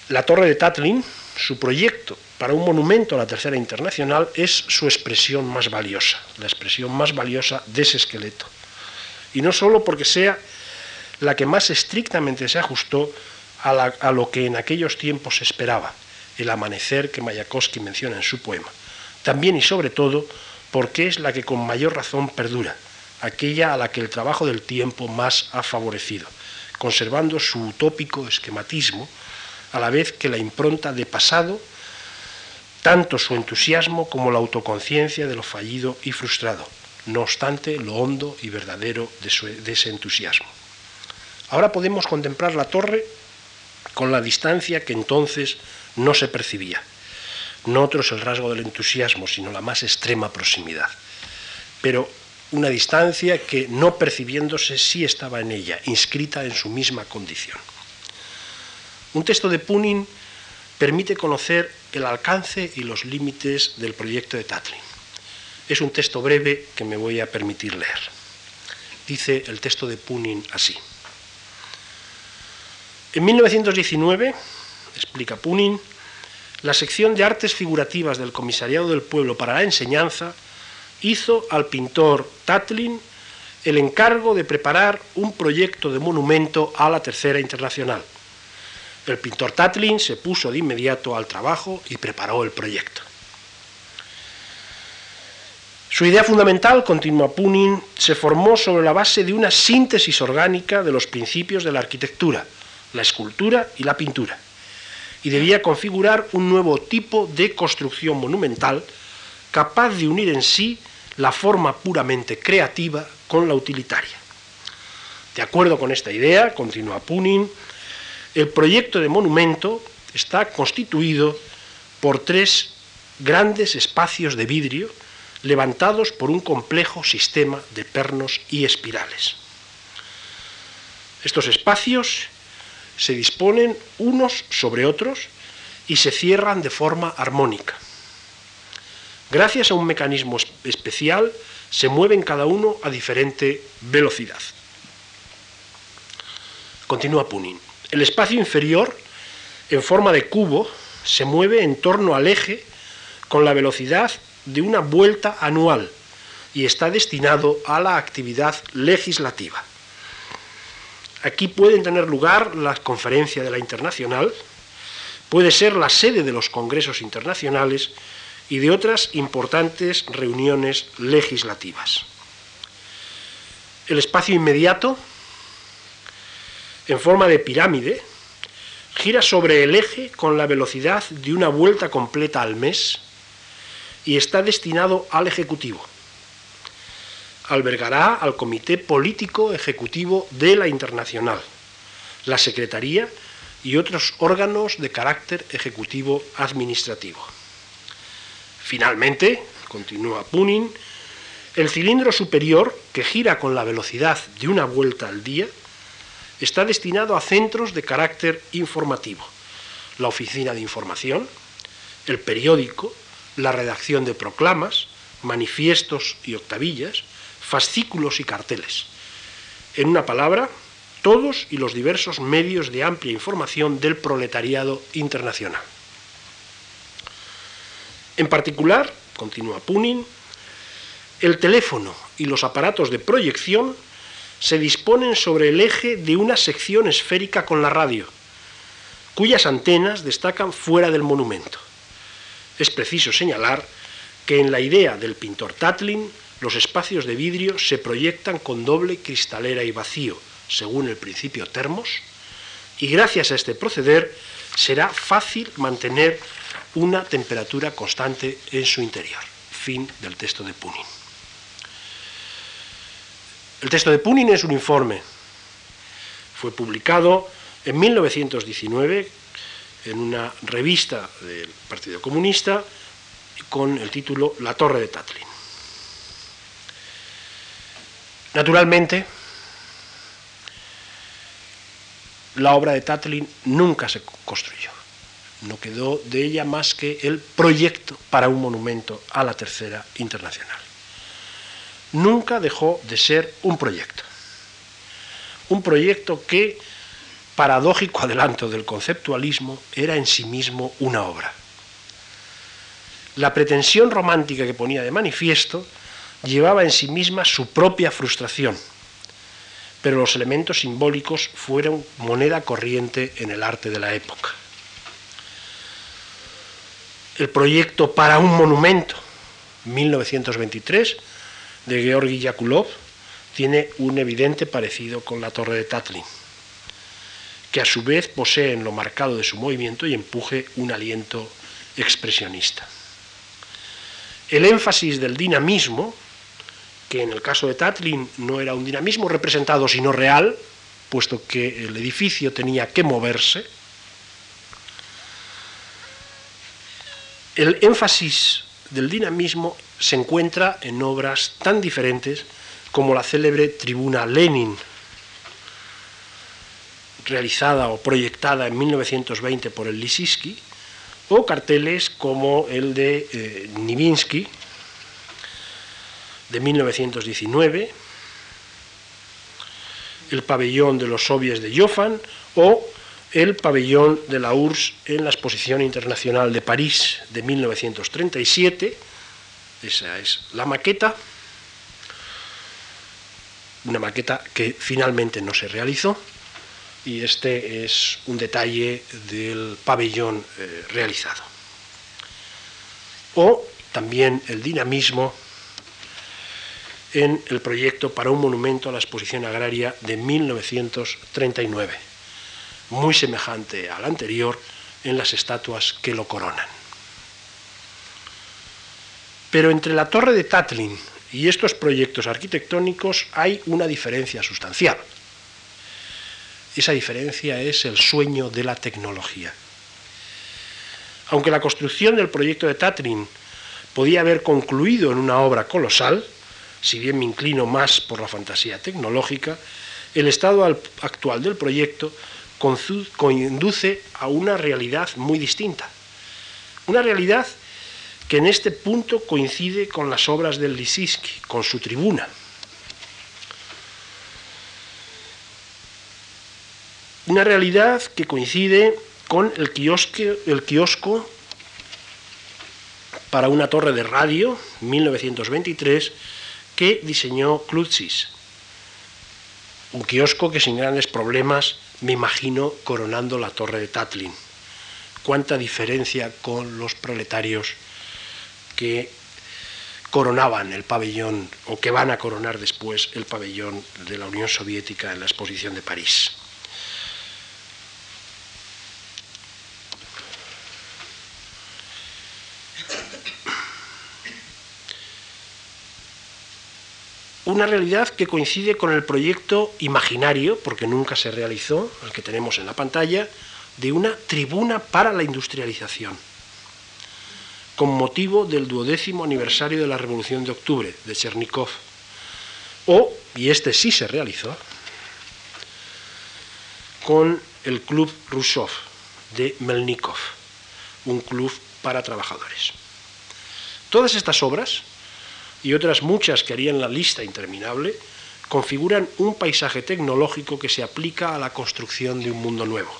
La Torre de Tatlin, su proyecto para un monumento a la Tercera Internacional, es su expresión más valiosa, la expresión más valiosa de ese esqueleto. Y no solo porque sea la que más estrictamente se ajustó a, lo que en aquellos tiempos se esperaba, el amanecer que Mayakovsky menciona en su poema, también y sobre todo porque es la que con mayor razón perdura, aquella a la que el trabajo del tiempo más ha favorecido, conservando su utópico esquematismo, a la vez que la impronta de pasado, tanto su entusiasmo como la autoconciencia de lo fallido y frustrado, no obstante lo hondo y verdadero de, de ese entusiasmo. Ahora podemos contemplar la torre con la distancia que entonces no se percibía. No otro es el rasgo del entusiasmo, sino la más extrema proximidad. Pero una distancia que, no percibiéndose, sí estaba en ella, inscrita en su misma condición. Un texto de Punin permite conocer el alcance y los límites del proyecto de Tatlin. Es un texto breve que me voy a permitir leer. Dice el texto de Punin así. En 1919, explica Punin, la sección de artes figurativas del Comisariado del Pueblo para la Enseñanza hizo al pintor Tatlin el encargo de preparar un proyecto de monumento a la Tercera Internacional. El pintor Tatlin se puso de inmediato al trabajo y preparó el proyecto. Su idea fundamental, continúa Punin, se formó sobre la base de una síntesis orgánica de los principios de la arquitectura, la escultura y la pintura y debía configurar un nuevo tipo de construcción monumental capaz de unir en sí la forma puramente creativa con la utilitaria. De acuerdo con esta idea, continúa Punin, el proyecto de monumento está constituido por tres grandes espacios de vidrio levantados por un complejo sistema de pernos y espirales. Estos espacios se disponen unos sobre otros y se cierran de forma armónica. Gracias a un mecanismo especial, se mueven cada uno a diferente velocidad. Continúa Punin. El espacio inferior, en forma de cubo, se mueve en torno al eje con la velocidad de una vuelta anual y está destinado a la actividad legislativa. Aquí pueden tener lugar las conferencias de la Internacional, puede ser la sede de los congresos internacionales y de otras importantes reuniones legislativas. El espacio inmediato, en forma de pirámide, gira sobre el eje con la velocidad de una vuelta completa al mes y está destinado al Ejecutivo albergará al Comité Político Ejecutivo de la Internacional, la Secretaría y otros órganos de carácter ejecutivo administrativo. Finalmente, continúa Punin, el cilindro superior, que gira con la velocidad de una vuelta al día, está destinado a centros de carácter informativo, la oficina de información, el periódico, la redacción de proclamas, manifiestos y octavillas, fascículos y carteles. En una palabra, todos y los diversos medios de amplia información del proletariado internacional. En particular, continúa Punin, el teléfono y los aparatos de proyección se disponen sobre el eje de una sección esférica con la radio, cuyas antenas destacan fuera del monumento. Es preciso señalar que en la idea del pintor Tatlin los espacios de vidrio se proyectan con doble cristalera y vacío, según el principio termos, y gracias a este proceder será fácil mantener una temperatura constante en su interior. Fin del texto de Punin. El texto de Punin es un informe. Fue publicado en 1919 en una revista del Partido Comunista con el título La Torre de Tatlin. Naturalmente, la obra de Tatlin nunca se construyó. No quedó de ella más que el proyecto para un monumento a la Tercera Internacional. Nunca dejó de ser un proyecto. Un proyecto que, paradójico [laughs] adelanto del conceptualismo, era en sí mismo una obra. La pretensión romántica que ponía de manifiesto llevaba en sí misma su propia frustración, pero los elementos simbólicos fueron moneda corriente en el arte de la época. El proyecto para un monumento 1923, de Georgi Yakulov, tiene un evidente parecido con la torre de Tatlin, que a su vez posee en lo marcado de su movimiento y empuje un aliento expresionista. El énfasis del dinamismo, que en el caso de Tatlin no era un dinamismo representado sino real, puesto que el edificio tenía que moverse, el énfasis del dinamismo se encuentra en obras tan diferentes como la célebre tribuna Lenin, realizada o proyectada en 1920 por el Lisiski, o carteles como el de eh, Nivinsky de 1919, el pabellón de los soviets de Joffan o el pabellón de la URSS en la Exposición Internacional de París de 1937. Esa es la maqueta, una maqueta que finalmente no se realizó y este es un detalle del pabellón eh, realizado. O también el dinamismo en el proyecto para un monumento a la exposición agraria de 1939, muy semejante al anterior en las estatuas que lo coronan. Pero entre la torre de Tatlin y estos proyectos arquitectónicos hay una diferencia sustancial. Esa diferencia es el sueño de la tecnología. Aunque la construcción del proyecto de Tatrin podía haber concluido en una obra colosal, si bien me inclino más por la fantasía tecnológica, el estado actual del proyecto conduce a una realidad muy distinta. Una realidad que en este punto coincide con las obras del Lisiski, con su tribuna. Una realidad que coincide con el kiosco, para una torre de radio, 1923, que diseñó Klutzis. Un kiosco que sin grandes problemas, me imagino, coronando la torre de Tatlin. Cuánta diferencia con los proletarios que coronaban el pabellón o que van a coronar después el pabellón de la Unión Soviética en la exposición de París. Una realidad que coincide con el proyecto imaginario, porque nunca se realizó, el que tenemos en la pantalla, de una tribuna para la industrialización, con motivo del duodécimo aniversario de la Revolución de Octubre de Chernikov. O, y este sí se realizó, con el Club Rusov de Melnikov, un club para trabajadores. Todas estas obras, y otras muchas que harían la lista interminable, configuran un paisaje tecnológico que se aplica a la construcción de un mundo nuevo.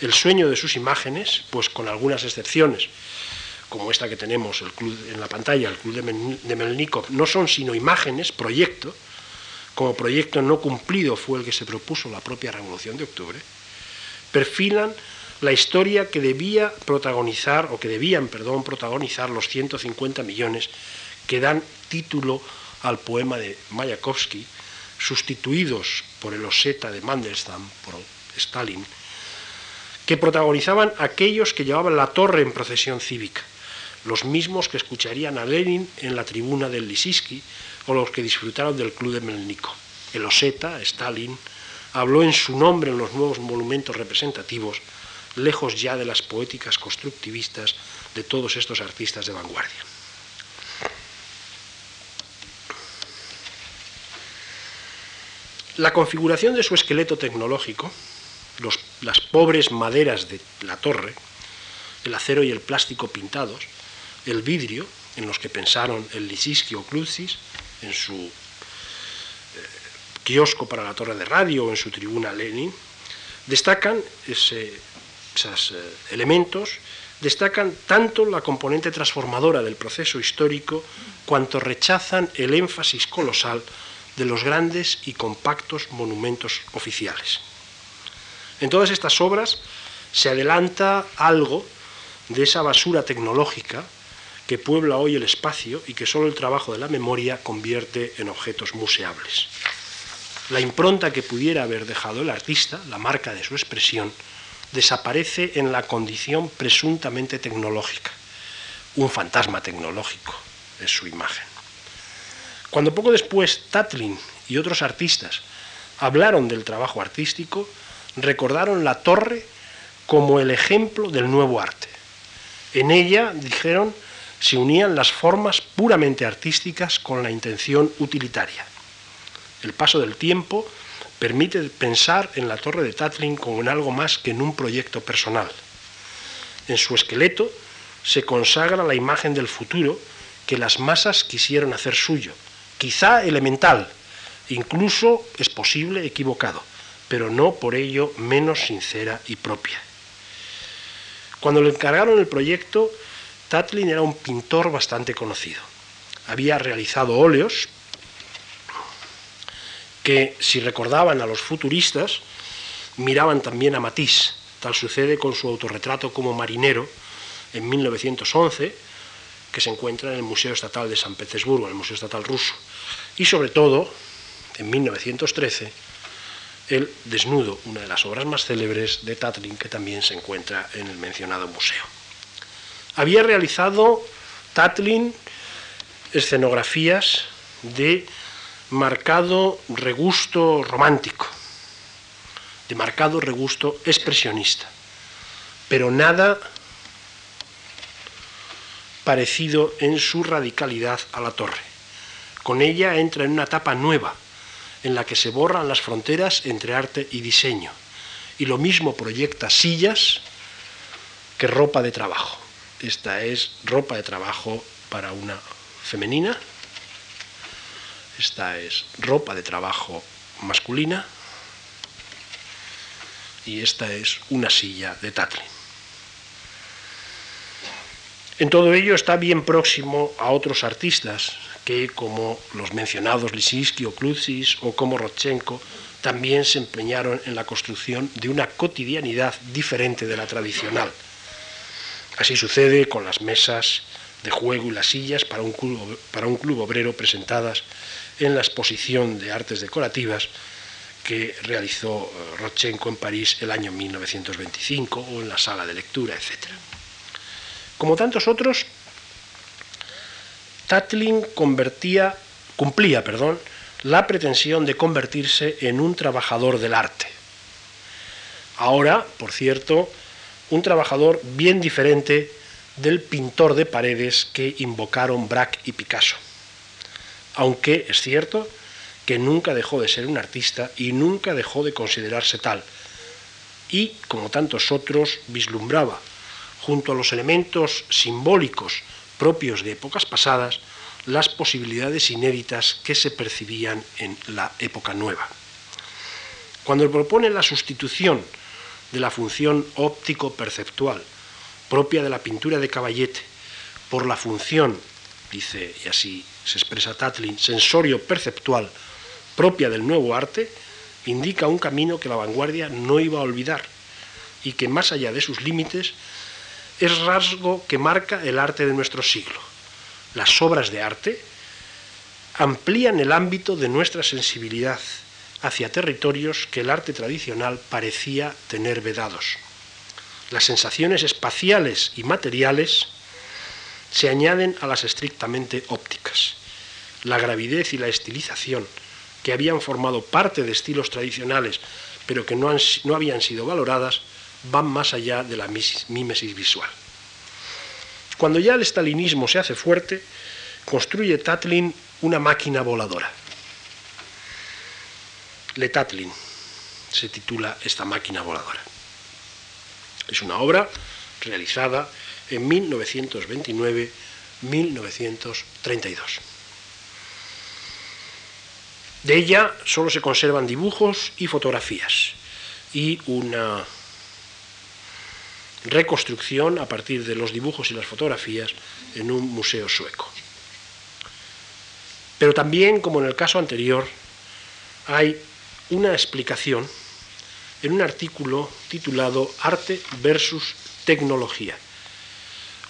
El sueño de sus imágenes, pues con algunas excepciones, como esta que tenemos el club, en la pantalla, el Club de Melnikov, no son sino imágenes, proyecto, como proyecto no cumplido fue el que se propuso la propia Revolución de Octubre, perfilan la historia que debía protagonizar, o que debían, perdón, protagonizar los 150 millones que dan título al poema de Mayakovsky, sustituidos por el Oseta de Mandelstam, por Stalin, que protagonizaban aquellos que llevaban la torre en procesión cívica, los mismos que escucharían a Lenin en la tribuna del Lisiski o los que disfrutaron del club de Melnikov. El Oseta, Stalin, habló en su nombre en los nuevos monumentos representativos, lejos ya de las poéticas constructivistas de todos estos artistas de vanguardia. La configuración de su esqueleto tecnológico, las pobres maderas de la torre, el acero y el plástico pintados, el vidrio, en los que pensaron el Lisiski o Klutzis, en su eh, kiosco para la torre de radio o en su tribuna Lenin, destacan esos eh, elementos, destacan tanto la componente transformadora del proceso histórico cuanto rechazan el énfasis colosal de los grandes y compactos monumentos oficiales. En todas estas obras se adelanta algo de esa basura tecnológica que puebla hoy el espacio y que solo el trabajo de la memoria convierte en objetos museables. La impronta que pudiera haber dejado el artista, la marca de su expresión, desaparece en la condición presuntamente tecnológica. Un fantasma tecnológico es su imagen. Cuando poco después Tatlin y otros artistas hablaron del trabajo artístico, recordaron la torre como el ejemplo del nuevo arte. En ella, dijeron, se unían las formas puramente artísticas con la intención utilitaria. El paso del tiempo permite pensar en la torre de Tatlin como en algo más que en un proyecto personal. En su esqueleto se consagra la imagen del futuro que las masas quisieron hacer suyo, quizá elemental, incluso es posible equivocado, pero no por ello menos sincera y propia. Cuando le encargaron el proyecto, Tatlin era un pintor bastante conocido. Había realizado óleos que, si recordaban a los futuristas, miraban también a Matisse. Tal sucede con su autorretrato como marinero en 1911, que se encuentra en el Museo Estatal de San Petersburgo, en el Museo Estatal Ruso. Y sobre todo, en 1913, el Desnudo, una de las obras más célebres de Tatlin, que también se encuentra en el mencionado museo. Había realizado Tatlin escenografías de marcado regusto romántico, de marcado regusto expresionista, pero nada parecido en su radicalidad a la torre. Con ella entra en una etapa nueva, en la que se borran las fronteras entre arte y diseño, y lo mismo proyecta sillas que ropa de trabajo. Esta es ropa de trabajo para una femenina esta es ropa de trabajo masculina y esta es una silla de Tatlin. En todo ello está bien próximo a otros artistas que, como los mencionados Lisinski o Klutsis o como Rodchenko, también se empeñaron en la construcción de una cotidianidad diferente de la tradicional. Así sucede con las mesas de juego y las sillas para un club, para un club obrero presentadas en la exposición de artes decorativas que realizó eh, Rodchenko en París el año 1925 o en la sala de lectura, etc. Como tantos otros, Tatlin convertía, cumplía perdón, la pretensión de convertirse en un trabajador del arte. Ahora, por cierto, un trabajador bien diferente del pintor de paredes que invocaron Braque y Picasso aunque es cierto que nunca dejó de ser un artista y nunca dejó de considerarse tal. Y, como tantos otros, vislumbraba, junto a los elementos simbólicos propios de épocas pasadas, las posibilidades inéditas que se percibían en la época nueva. Cuando propone la sustitución de la función óptico-perceptual propia de la pintura de Caballete por la función, dice y así se expresa Tatlin, sensorio perceptual propia del nuevo arte, indica un camino que la vanguardia no iba a olvidar y que más allá de sus límites es rasgo que marca el arte de nuestro siglo. Las obras de arte amplían el ámbito de nuestra sensibilidad hacia territorios que el arte tradicional parecía tener vedados. Las sensaciones espaciales y materiales se añaden a las estrictamente ópticas. La gravidez y la estilización, que habían formado parte de estilos tradicionales, pero que no, no habían sido valoradas, van más allá de la mímesis visual. Cuando ya el stalinismo se hace fuerte, construye Tatlin una máquina voladora. Le Tatlin se titula esta máquina voladora. Es una obra realizada en 1929-1932. De ella solo se conservan dibujos y fotografías y una reconstrucción a partir de los dibujos y las fotografías en un museo sueco. Pero también, como en el caso anterior, hay una explicación en un artículo titulado Arte versus Tecnología,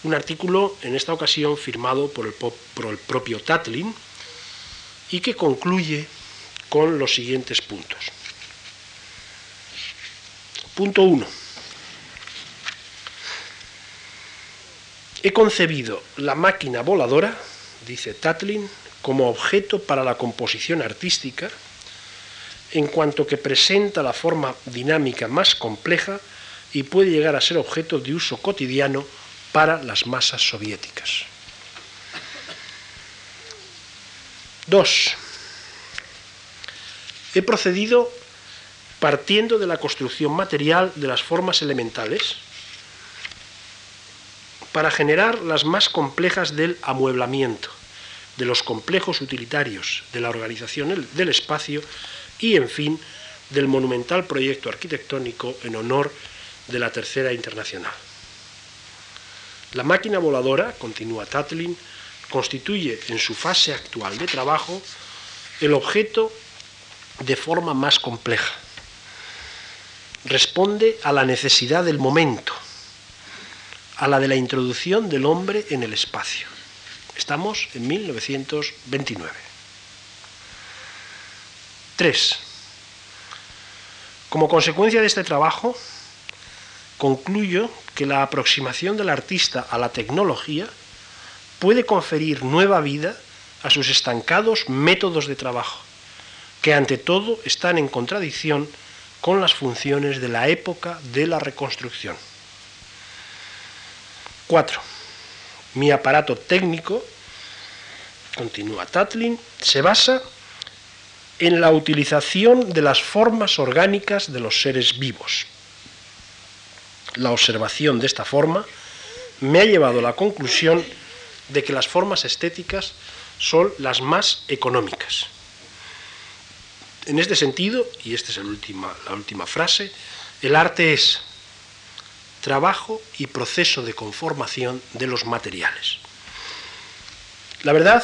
Un artículo, en esta ocasión, firmado por el, propio Tatlin y que concluye con los siguientes puntos. Punto 1. He concebido la máquina voladora, dice Tatlin, como objeto para la composición artística, en cuanto que presenta la forma dinámica más compleja y puede llegar a ser objeto de uso cotidiano para las masas soviéticas. 2. He procedido partiendo de la construcción material de las formas elementales para generar las más complejas del amueblamiento, de los complejos utilitarios, de la organización del espacio y, en fin, del monumental proyecto arquitectónico en honor de la Tercera Internacional. La máquina voladora, continúa Tatlin, constituye en su fase actual de trabajo el objeto de forma más compleja. Responde a la necesidad del momento, a la de la introducción del hombre en el espacio. Estamos en 1929. 3. Como consecuencia de este trabajo, concluyo que la aproximación del artista a la tecnología puede conferir nueva vida a sus estancados métodos de trabajo que ante todo están en contradicción con las funciones de la época de la reconstrucción. 4. Mi aparato técnico, continúa Tatlin, se basa en la utilización de las formas orgánicas de los seres vivos. La observación de esta forma me ha llevado a la conclusión de que las formas estéticas son las más económicas en este sentido, y esta es la última frase, el arte es trabajo y proceso de conformación de los materiales. La verdad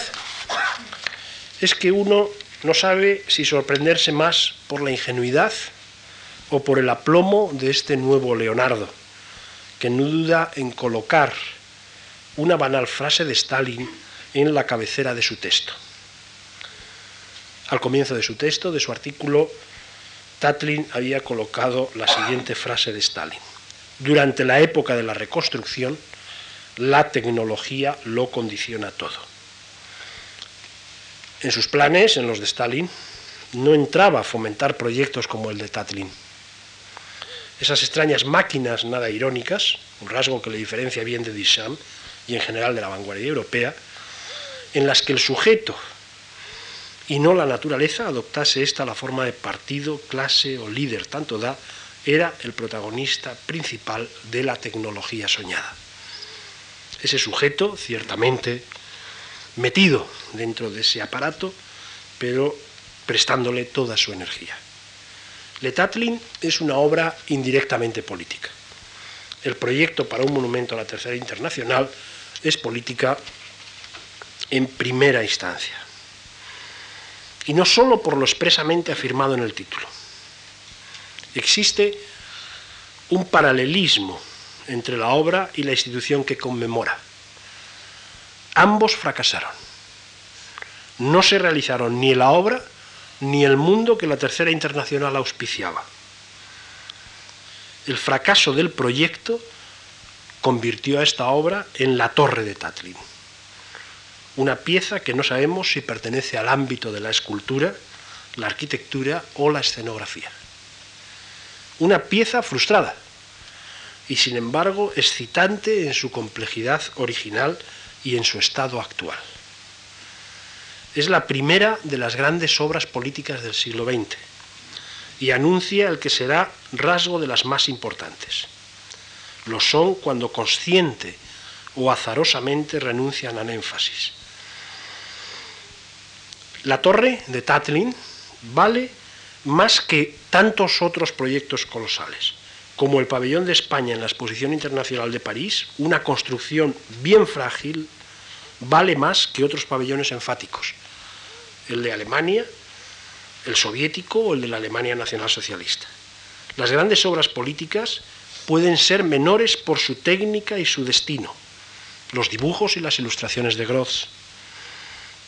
es que uno no sabe si sorprenderse más por la ingenuidad o por el aplomo de este nuevo Leonardo, que no duda en colocar una banal frase de Stalin en la cabecera de su texto. Al comienzo de su texto, de su artículo, Tatlin había colocado la siguiente frase de Stalin. Durante la época de la reconstrucción, la tecnología lo condiciona todo. En sus planes, en los de Stalin, no entraba a fomentar proyectos como el de Tatlin. Esas extrañas máquinas nada irónicas, un rasgo que le diferencia bien de Duchamp y en general de la vanguardia europea, en las que el sujeto y no la naturaleza, adoptase esta la forma de partido, clase o líder, tanto da, era el protagonista principal de la tecnología soñada. Ese sujeto, ciertamente, metido dentro de ese aparato, pero prestándole toda su energía. Le Tatlin es una obra indirectamente política. El proyecto para un monumento a la Tercera Internacional es política en primera instancia y no solo por lo expresamente afirmado en el título. Existe un paralelismo entre la obra y la institución que conmemora. Ambos fracasaron. No se realizaron ni la obra ni el mundo que la Tercera Internacional auspiciaba. El fracaso del proyecto convirtió a esta obra en la torre de Tatlin una pieza que no sabemos si pertenece al ámbito de la escultura, la arquitectura o la escenografía. Una pieza frustrada y sin embargo excitante en su complejidad original y en su estado actual. Es la primera de las grandes obras políticas del siglo XX y anuncia el que será rasgo de las más importantes. Lo son cuando consciente o azarosamente renuncian al énfasis la torre de Tatlin vale más que tantos otros proyectos colosales, como el pabellón de España en la Exposición Internacional de París, una construcción bien frágil, vale más que otros pabellones enfáticos, el de Alemania, el soviético o el de la Alemania Nacional Socialista. Las grandes obras políticas pueden ser menores por su técnica y su destino, los dibujos y las ilustraciones de Groz.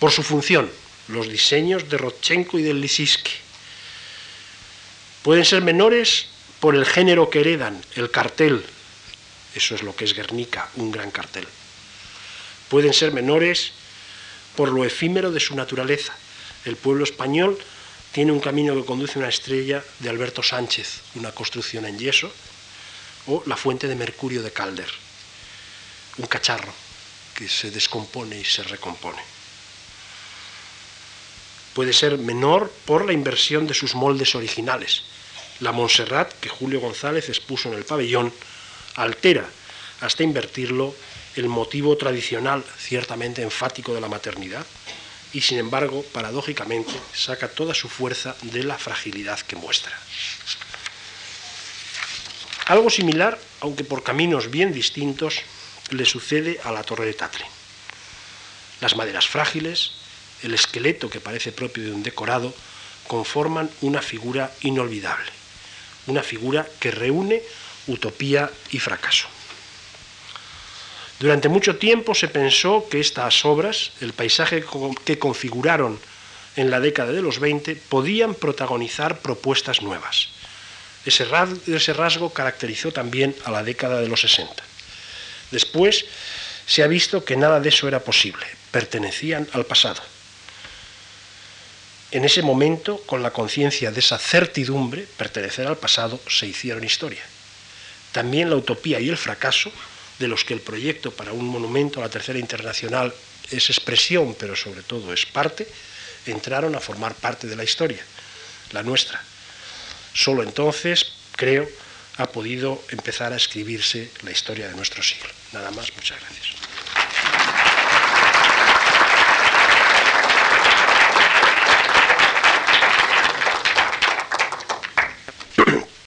Por su función, los diseños de Rodchenko y de Lisiski. Pueden ser menores por el género que heredan, el cartel. Eso es lo que es Guernica, un gran cartel. Pueden ser menores por lo efímero de su naturaleza. El pueblo español tiene un camino que conduce a una estrella de Alberto Sánchez, una construcción en yeso, o la fuente de mercurio de Calder, un cacharro que se descompone y se recompone. Puede ser menor por la inversión de sus moldes originales. La Montserrat que Julio González expuso en el pabellón altera hasta invertirlo el motivo tradicional ciertamente enfático de la maternidad y sin embargo, paradójicamente, saca toda su fuerza de la fragilidad que muestra. Algo similar, aunque por caminos bien distintos, le sucede a la torre de Tatre. Las maderas frágiles, el esqueleto que parece propio de un decorado, conforman una figura inolvidable, una figura que reúne utopía y fracaso. Durante mucho tiempo se pensó que estas obras, el paisaje que configuraron en la década de los 20, podían protagonizar propuestas nuevas. Ese rasgo, caracterizó también a la década de los 60. Después se ha visto que nada de eso era posible, pertenecían al pasado. En ese momento, con la conciencia de esa certidumbre, pertenecer al pasado, se hicieron historia. También la utopía y el fracaso de los que el proyecto para un monumento a la Tercera Internacional es expresión, pero sobre todo es parte, entraron a formar parte de la historia, la nuestra. Solo entonces, creo, ha podido empezar a escribirse la historia de nuestro siglo. Nada más, muchas gracias.